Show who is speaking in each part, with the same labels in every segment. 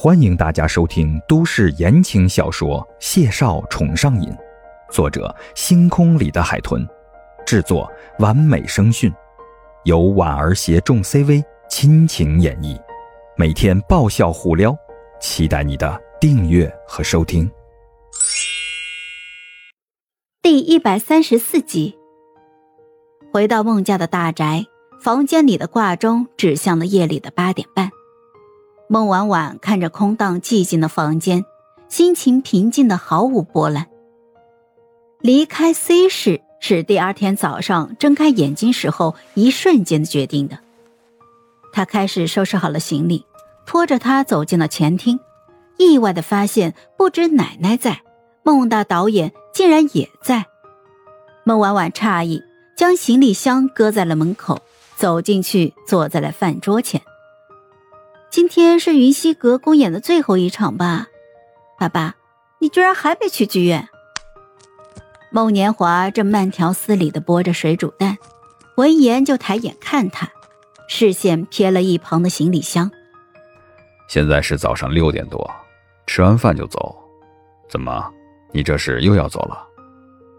Speaker 1: 欢迎大家收听都市言情小说《谢少宠上瘾》，作者：星空里的海豚，制作：完美声讯，由婉儿携众 CV 亲情演绎，每天爆笑互撩，期待你的订阅和收听。
Speaker 2: 第一百三十四集，回到孟家的大宅，房间里的挂钟指向了夜里的八点半。孟婉婉看着空荡寂静的房间，心情平静的毫无波澜。离开 C 市是第二天早上睁开眼睛时候一瞬间决定的。他开始收拾好了行李，拖着他走进了前厅，意外的发现不止奶奶在，孟大导演竟然也在。孟婉婉诧异，将行李箱搁在了门口，走进去，坐在了饭桌前。今天是云溪阁公演的最后一场吧，爸爸，你居然还没去剧院？孟年华正慢条斯理的剥着水煮蛋，闻言就抬眼看他，视线瞥了一旁的行李箱。
Speaker 3: 现在是早上六点多，吃完饭就走，怎么，你这是又要走了？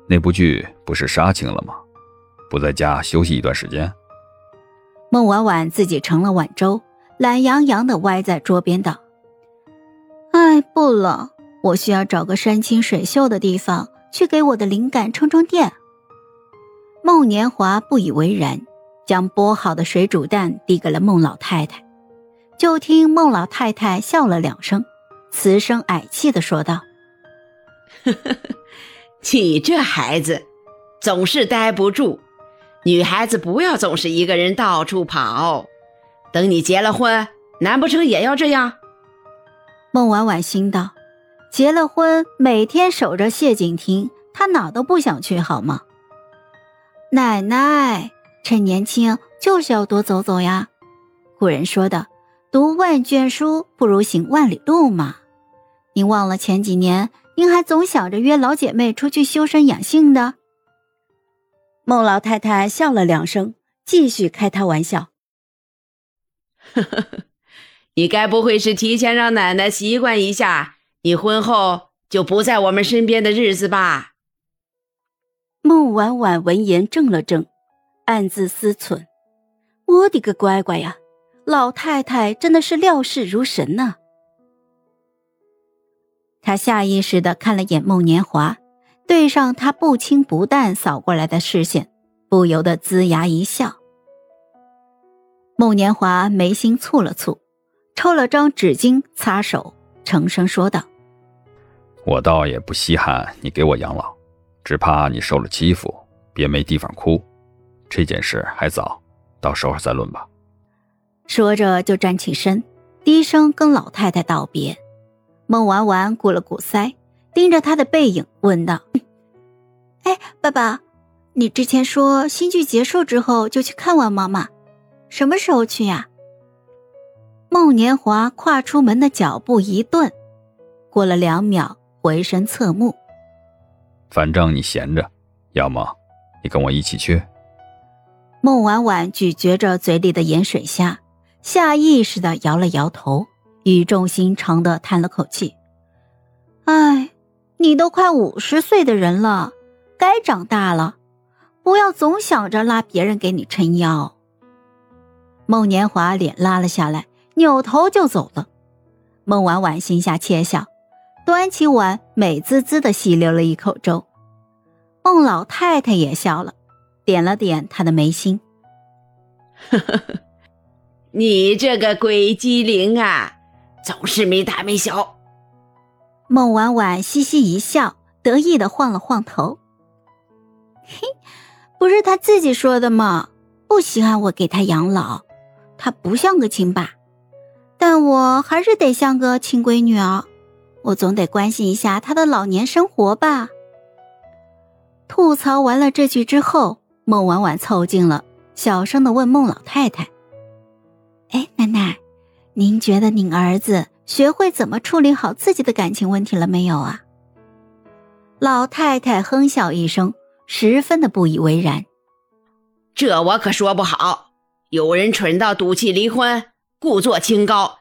Speaker 3: 那部剧不是杀青了吗？不在家休息一段时间？
Speaker 2: 孟婉婉自己盛了碗粥。懒洋洋的歪在桌边道：“哎，不了，我需要找个山清水秀的地方去给我的灵感充充电。”孟年华不以为然，将剥好的水煮蛋递给了孟老太太。就听孟老太太笑了两声，慈声矮气的说道：“
Speaker 4: 呵呵呵，你这孩子总是待不住，女孩子不要总是一个人到处跑。”等你结了婚，难不成也要这样？
Speaker 2: 孟婉婉心道：结了婚，每天守着谢景亭，她哪都不想去，好吗？奶奶，趁年轻就是要多走走呀。古人说的“读万卷书，不如行万里路”嘛。您忘了前几年，您还总想着约老姐妹出去修身养性的？孟老太太笑了两声，继续开他玩笑。
Speaker 4: 呵呵呵，你该不会是提前让奶奶习惯一下你婚后就不在我们身边的日子吧？
Speaker 2: 孟婉婉闻言怔了怔，暗自思忖：“我的个乖乖呀，老太太真的是料事如神呐！”他下意识的看了眼孟年华，对上他不轻不淡扫过来的视线，不由得龇牙一笑。孟年华眉心蹙了蹙，抽了张纸巾擦手，沉声说道：“
Speaker 3: 我倒也不稀罕你给我养老，只怕你受了欺负，别没地方哭。这件事还早，到时候再论吧。”
Speaker 2: 说着就站起身，低声跟老太太道别。孟婉婉鼓了鼓腮，盯着他的背影问道：“哎，爸爸，你之前说新剧结束之后就去看望妈妈。”什么时候去呀？孟年华跨出门的脚步一顿，过了两秒，回身侧目。
Speaker 3: 反正你闲着，要么你跟我一起去。
Speaker 2: 孟婉婉咀嚼着嘴里的盐水虾，下意识的摇了摇头，语重心长的叹了口气：“哎，你都快五十岁的人了，该长大了，不要总想着拉别人给你撑腰。”孟年华脸拉了下来，扭头就走了。孟婉婉心下窃笑，端起碗，美滋滋的吸溜了一口粥。孟老太太也笑了，点了点她的眉心：“
Speaker 4: 呵呵呵，你这个鬼机灵啊，总是没大没小。”
Speaker 2: 孟婉婉嘻嘻一笑，得意的晃了晃头：“ 嘿，不是他自己说的吗？不稀罕我给他养老。”她不像个亲爸，但我还是得像个亲闺女啊！我总得关心一下她的老年生活吧。吐槽完了这句之后，孟婉婉凑近了，小声的问孟老太太：“哎，奶奶，您觉得您儿子学会怎么处理好自己的感情问题了没有啊？”老太太哼笑一声，十分的不以为然：“
Speaker 4: 这我可说不好。”有人蠢到赌气离婚，故作清高，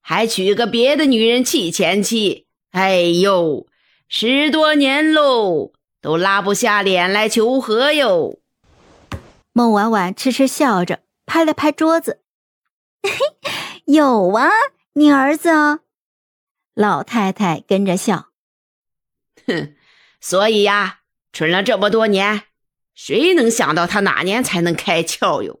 Speaker 4: 还娶个别的女人气前妻。哎呦，十多年喽，都拉不下脸来求和哟。
Speaker 2: 孟婉婉痴痴笑着，拍了拍桌子：“有啊，你儿子啊。”老太太跟着笑：“
Speaker 4: 哼，所以呀，蠢了这么多年，谁能想到他哪年才能开窍哟？”